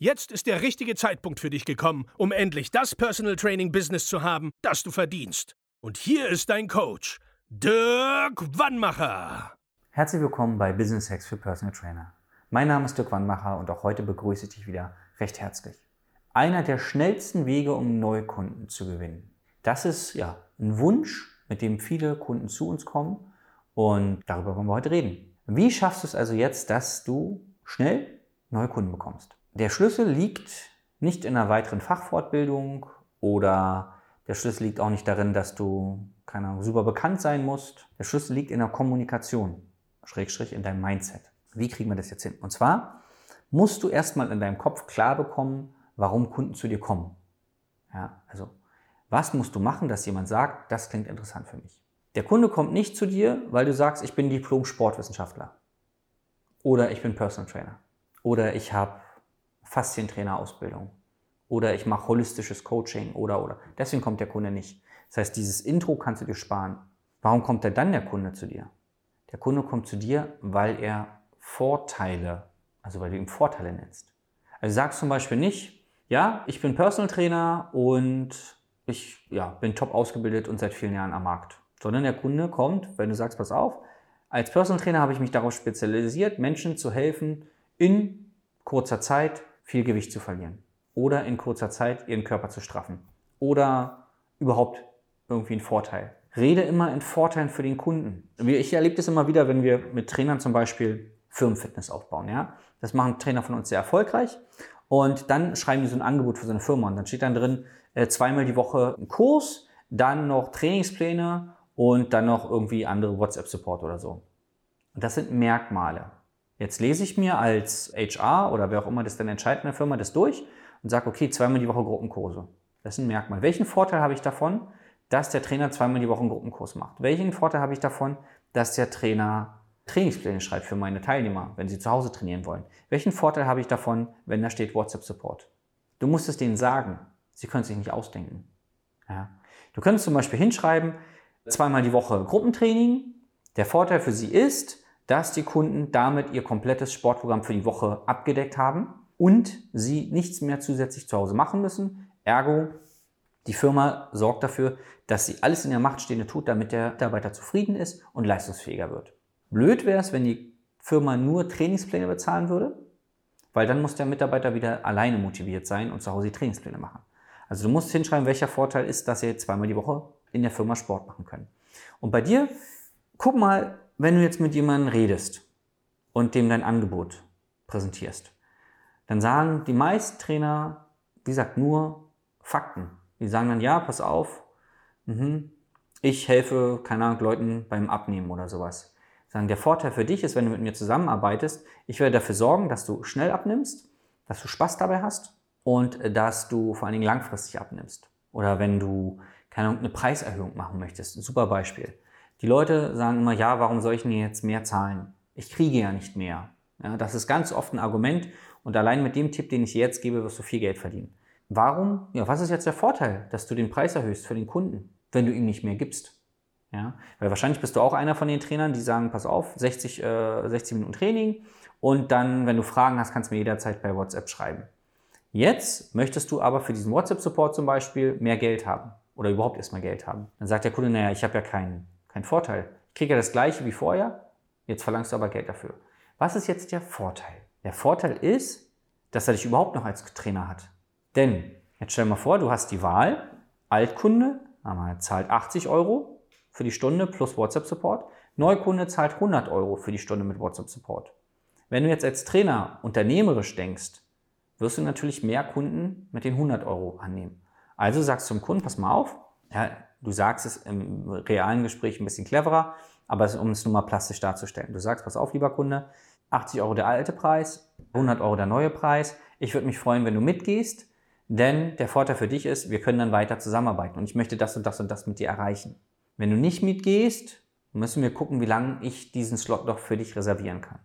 Jetzt ist der richtige Zeitpunkt für dich gekommen, um endlich das Personal Training Business zu haben, das du verdienst. Und hier ist dein Coach, Dirk Wannmacher. Herzlich willkommen bei Business Hacks für Personal Trainer. Mein Name ist Dirk Wannmacher und auch heute begrüße ich dich wieder recht herzlich. Einer der schnellsten Wege, um neue Kunden zu gewinnen. Das ist ja ein Wunsch, mit dem viele Kunden zu uns kommen und darüber wollen wir heute reden. Wie schaffst du es also jetzt, dass du schnell neue Kunden bekommst? Der Schlüssel liegt nicht in einer weiteren Fachfortbildung oder der Schlüssel liegt auch nicht darin, dass du, keine Ahnung, super bekannt sein musst. Der Schlüssel liegt in der Kommunikation, Schrägstrich in deinem Mindset. Wie kriegen wir das jetzt hin? Und zwar musst du erstmal in deinem Kopf klar bekommen, warum Kunden zu dir kommen. Ja, also, was musst du machen, dass jemand sagt, das klingt interessant für mich? Der Kunde kommt nicht zu dir, weil du sagst, ich bin Diplom-Sportwissenschaftler. Oder ich bin Personal Trainer. Oder ich habe Faszientrainerausbildung oder ich mache holistisches Coaching oder oder. Deswegen kommt der Kunde nicht. Das heißt, dieses Intro kannst du dir sparen. Warum kommt denn dann der Kunde zu dir? Der Kunde kommt zu dir, weil er Vorteile, also weil du ihm Vorteile nennst. Also sagst zum Beispiel nicht, ja, ich bin Personal Trainer und ich ja, bin top ausgebildet und seit vielen Jahren am Markt. Sondern der Kunde kommt, wenn du sagst, pass auf, als Personal Trainer habe ich mich darauf spezialisiert, Menschen zu helfen, in kurzer Zeit viel Gewicht zu verlieren oder in kurzer Zeit ihren Körper zu straffen oder überhaupt irgendwie einen Vorteil. Rede immer in Vorteilen für den Kunden. Ich erlebe das immer wieder, wenn wir mit Trainern zum Beispiel Firmenfitness aufbauen. Ja? Das machen Trainer von uns sehr erfolgreich und dann schreiben die so ein Angebot für so eine Firma und dann steht dann drin, äh, zweimal die Woche ein Kurs, dann noch Trainingspläne und dann noch irgendwie andere WhatsApp-Support oder so. Und das sind Merkmale. Jetzt lese ich mir als HR oder wer auch immer das dann entscheidet in der Firma das durch und sage, okay, zweimal die Woche Gruppenkurse. Das ist ein Merkmal. Welchen Vorteil habe ich davon, dass der Trainer zweimal die Woche einen Gruppenkurs macht? Welchen Vorteil habe ich davon, dass der Trainer Trainingspläne schreibt für meine Teilnehmer, wenn sie zu Hause trainieren wollen? Welchen Vorteil habe ich davon, wenn da steht WhatsApp Support? Du musst es denen sagen. Sie können es sich nicht ausdenken. Ja. Du könntest zum Beispiel hinschreiben, zweimal die Woche Gruppentraining. Der Vorteil für sie ist, dass die Kunden damit ihr komplettes Sportprogramm für die Woche abgedeckt haben und sie nichts mehr zusätzlich zu Hause machen müssen. Ergo, die Firma sorgt dafür, dass sie alles in der Macht Stehende tut, damit der Mitarbeiter zufrieden ist und leistungsfähiger wird. Blöd wäre es, wenn die Firma nur Trainingspläne bezahlen würde, weil dann muss der Mitarbeiter wieder alleine motiviert sein und zu Hause die Trainingspläne machen. Also du musst hinschreiben, welcher Vorteil ist, dass sie zweimal die Woche in der Firma Sport machen können. Und bei dir, guck mal, wenn du jetzt mit jemandem redest und dem dein Angebot präsentierst, dann sagen die meisten Trainer, wie gesagt, nur Fakten. Die sagen dann, ja, pass auf, mhm, ich helfe, keine Ahnung, Leuten beim Abnehmen oder sowas. Sagen, der Vorteil für dich ist, wenn du mit mir zusammenarbeitest, ich werde dafür sorgen, dass du schnell abnimmst, dass du Spaß dabei hast und dass du vor allen Dingen langfristig abnimmst. Oder wenn du, keine Ahnung, eine Preiserhöhung machen möchtest. Ein super Beispiel. Die Leute sagen immer, ja, warum soll ich denn jetzt mehr zahlen? Ich kriege ja nicht mehr. Ja, das ist ganz oft ein Argument und allein mit dem Tipp, den ich jetzt gebe, wirst du viel Geld verdienen. Warum? Ja, was ist jetzt der Vorteil, dass du den Preis erhöhst für den Kunden, wenn du ihm nicht mehr gibst? Ja, weil wahrscheinlich bist du auch einer von den Trainern, die sagen, pass auf, 60, äh, 60 Minuten Training und dann, wenn du Fragen hast, kannst du mir jederzeit bei WhatsApp schreiben. Jetzt möchtest du aber für diesen WhatsApp-Support zum Beispiel mehr Geld haben oder überhaupt erstmal Geld haben. Dann sagt der Kunde, naja, ich habe ja keinen kein Vorteil. Ich kriege ja das gleiche wie vorher, jetzt verlangst du aber Geld dafür. Was ist jetzt der Vorteil? Der Vorteil ist, dass er dich überhaupt noch als Trainer hat. Denn, jetzt stell dir mal vor, du hast die Wahl, Altkunde, zahlt 80 Euro für die Stunde plus WhatsApp-Support, Neukunde zahlt 100 Euro für die Stunde mit WhatsApp-Support. Wenn du jetzt als Trainer unternehmerisch denkst, wirst du natürlich mehr Kunden mit den 100 Euro annehmen. Also sagst du zum Kunden, pass mal auf, ja, Du sagst es im realen Gespräch ein bisschen cleverer, aber um es nur mal plastisch darzustellen. Du sagst, pass auf, lieber Kunde, 80 Euro der alte Preis, 100 Euro der neue Preis. Ich würde mich freuen, wenn du mitgehst, denn der Vorteil für dich ist, wir können dann weiter zusammenarbeiten und ich möchte das und das und das mit dir erreichen. Wenn du nicht mitgehst, müssen wir gucken, wie lange ich diesen Slot noch für dich reservieren kann.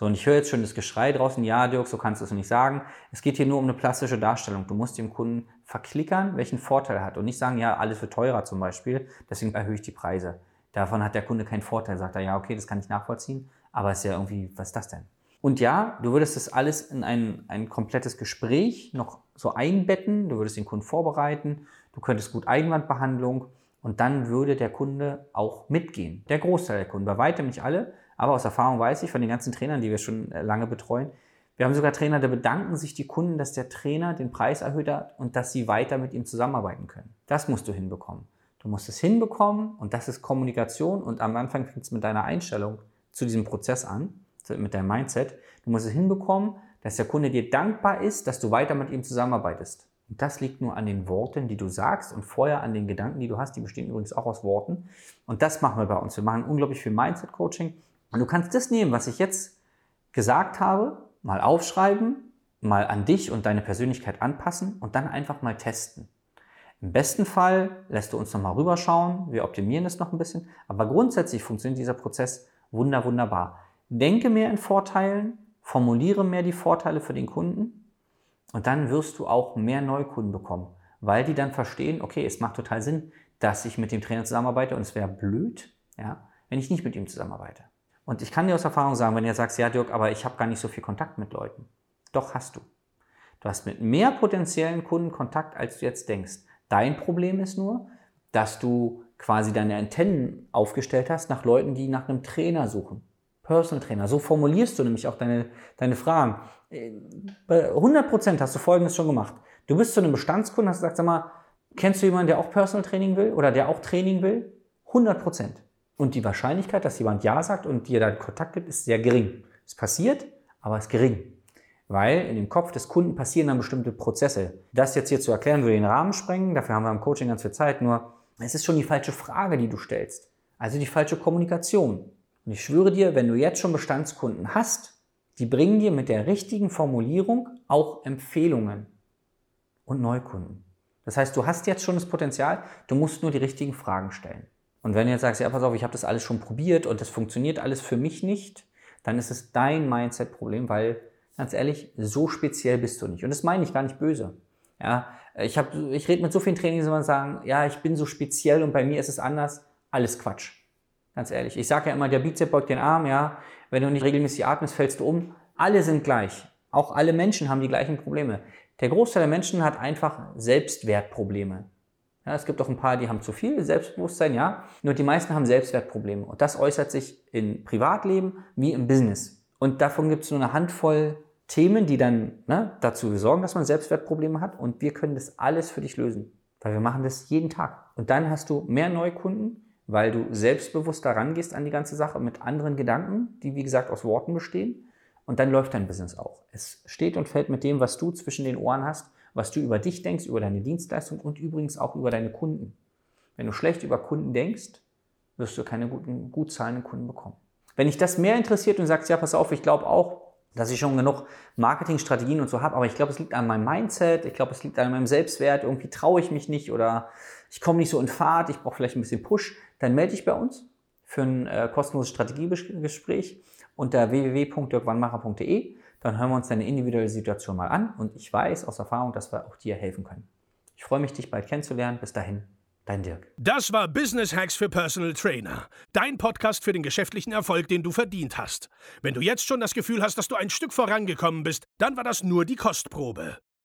So, und ich höre jetzt schon das Geschrei draußen, ja, Dirk, so kannst du es nicht sagen. Es geht hier nur um eine plastische Darstellung. Du musst dem Kunden verklickern, welchen Vorteil er hat und nicht sagen, ja, alles wird teurer zum Beispiel, deswegen erhöhe ich die Preise. Davon hat der Kunde keinen Vorteil. Sagt er, ja, okay, das kann ich nachvollziehen, aber es ist ja irgendwie, was ist das denn? Und ja, du würdest das alles in ein, ein komplettes Gespräch noch so einbetten, du würdest den Kunden vorbereiten, du könntest gut Einwandbehandlung und dann würde der Kunde auch mitgehen. Der Großteil der Kunden, bei weitem nicht alle, aber aus Erfahrung weiß ich von den ganzen Trainern, die wir schon äh, lange betreuen, wir haben sogar Trainer, da bedanken sich die Kunden, dass der Trainer den Preis erhöht hat und dass sie weiter mit ihm zusammenarbeiten können. Das musst du hinbekommen. Du musst es hinbekommen und das ist Kommunikation und am Anfang fängt es mit deiner Einstellung zu diesem Prozess an, mit deinem Mindset. Du musst es hinbekommen, dass der Kunde dir dankbar ist, dass du weiter mit ihm zusammenarbeitest. Und das liegt nur an den Worten, die du sagst und vorher an den Gedanken, die du hast. Die bestehen übrigens auch aus Worten. Und das machen wir bei uns. Wir machen unglaublich viel Mindset-Coaching. Und du kannst das nehmen, was ich jetzt gesagt habe, mal aufschreiben, mal an dich und deine Persönlichkeit anpassen und dann einfach mal testen. Im besten Fall lässt du uns nochmal rüberschauen, wir optimieren es noch ein bisschen, aber grundsätzlich funktioniert dieser Prozess wunder, wunderbar. Denke mehr in Vorteilen, formuliere mehr die Vorteile für den Kunden und dann wirst du auch mehr Neukunden bekommen, weil die dann verstehen, okay, es macht total Sinn, dass ich mit dem Trainer zusammenarbeite und es wäre blöd, ja, wenn ich nicht mit ihm zusammenarbeite. Und ich kann dir aus Erfahrung sagen, wenn ihr sagst, ja Dirk, aber ich habe gar nicht so viel Kontakt mit Leuten. Doch hast du. Du hast mit mehr potenziellen Kunden Kontakt, als du jetzt denkst. Dein Problem ist nur, dass du quasi deine Antennen aufgestellt hast nach Leuten, die nach einem Trainer suchen. Personal Trainer. So formulierst du nämlich auch deine, deine Fragen. Bei 100% hast du Folgendes schon gemacht. Du bist zu einem Bestandskunden, hast gesagt, sag mal, kennst du jemanden, der auch Personal Training will oder der auch Training will? 100%. Und die Wahrscheinlichkeit, dass jemand Ja sagt und dir dann Kontakt gibt, ist sehr gering. Es passiert, aber es ist gering. Weil in dem Kopf des Kunden passieren dann bestimmte Prozesse. Das jetzt hier zu erklären, würde den Rahmen sprengen. Dafür haben wir im Coaching ganz viel Zeit. Nur es ist schon die falsche Frage, die du stellst. Also die falsche Kommunikation. Und ich schwöre dir, wenn du jetzt schon Bestandskunden hast, die bringen dir mit der richtigen Formulierung auch Empfehlungen und Neukunden. Das heißt, du hast jetzt schon das Potenzial, du musst nur die richtigen Fragen stellen. Und wenn du jetzt sagst, ja, pass auf, ich habe das alles schon probiert und das funktioniert alles für mich nicht, dann ist es dein Mindset-Problem, weil, ganz ehrlich, so speziell bist du nicht. Und das meine ich gar nicht böse. Ja, ich, hab, ich rede mit so vielen Trainings, die sagen, ja, ich bin so speziell und bei mir ist es anders. Alles Quatsch. Ganz ehrlich. Ich sage ja immer, der Bizep beugt den Arm, ja. Wenn du nicht regelmäßig atmest, fällst du um. Alle sind gleich. Auch alle Menschen haben die gleichen Probleme. Der Großteil der Menschen hat einfach Selbstwertprobleme. Ja, es gibt auch ein paar, die haben zu viel Selbstbewusstsein, ja. Nur die meisten haben Selbstwertprobleme. Und das äußert sich im Privatleben wie im Business. Und davon gibt es nur eine Handvoll Themen, die dann ne, dazu sorgen, dass man Selbstwertprobleme hat. Und wir können das alles für dich lösen. Weil wir machen das jeden Tag. Und dann hast du mehr Neukunden, weil du selbstbewusst daran gehst an die ganze Sache mit anderen Gedanken, die wie gesagt aus Worten bestehen. Und dann läuft dein Business auch. Es steht und fällt mit dem, was du zwischen den Ohren hast was du über dich denkst, über deine Dienstleistung und übrigens auch über deine Kunden. Wenn du schlecht über Kunden denkst, wirst du keine guten, gut zahlenden Kunden bekommen. Wenn dich das mehr interessiert und sagst, ja, pass auf, ich glaube auch, dass ich schon genug Marketingstrategien und so habe, aber ich glaube, es liegt an meinem Mindset, ich glaube, es liegt an meinem Selbstwert, irgendwie traue ich mich nicht oder ich komme nicht so in Fahrt, ich brauche vielleicht ein bisschen Push, dann melde dich bei uns für ein äh, kostenloses Strategiegespräch unter www.dirkwannmacher.de dann hören wir uns deine individuelle Situation mal an und ich weiß aus Erfahrung, dass wir auch dir helfen können. Ich freue mich, dich bald kennenzulernen. Bis dahin, dein Dirk. Das war Business Hacks für Personal Trainer. Dein Podcast für den geschäftlichen Erfolg, den du verdient hast. Wenn du jetzt schon das Gefühl hast, dass du ein Stück vorangekommen bist, dann war das nur die Kostprobe.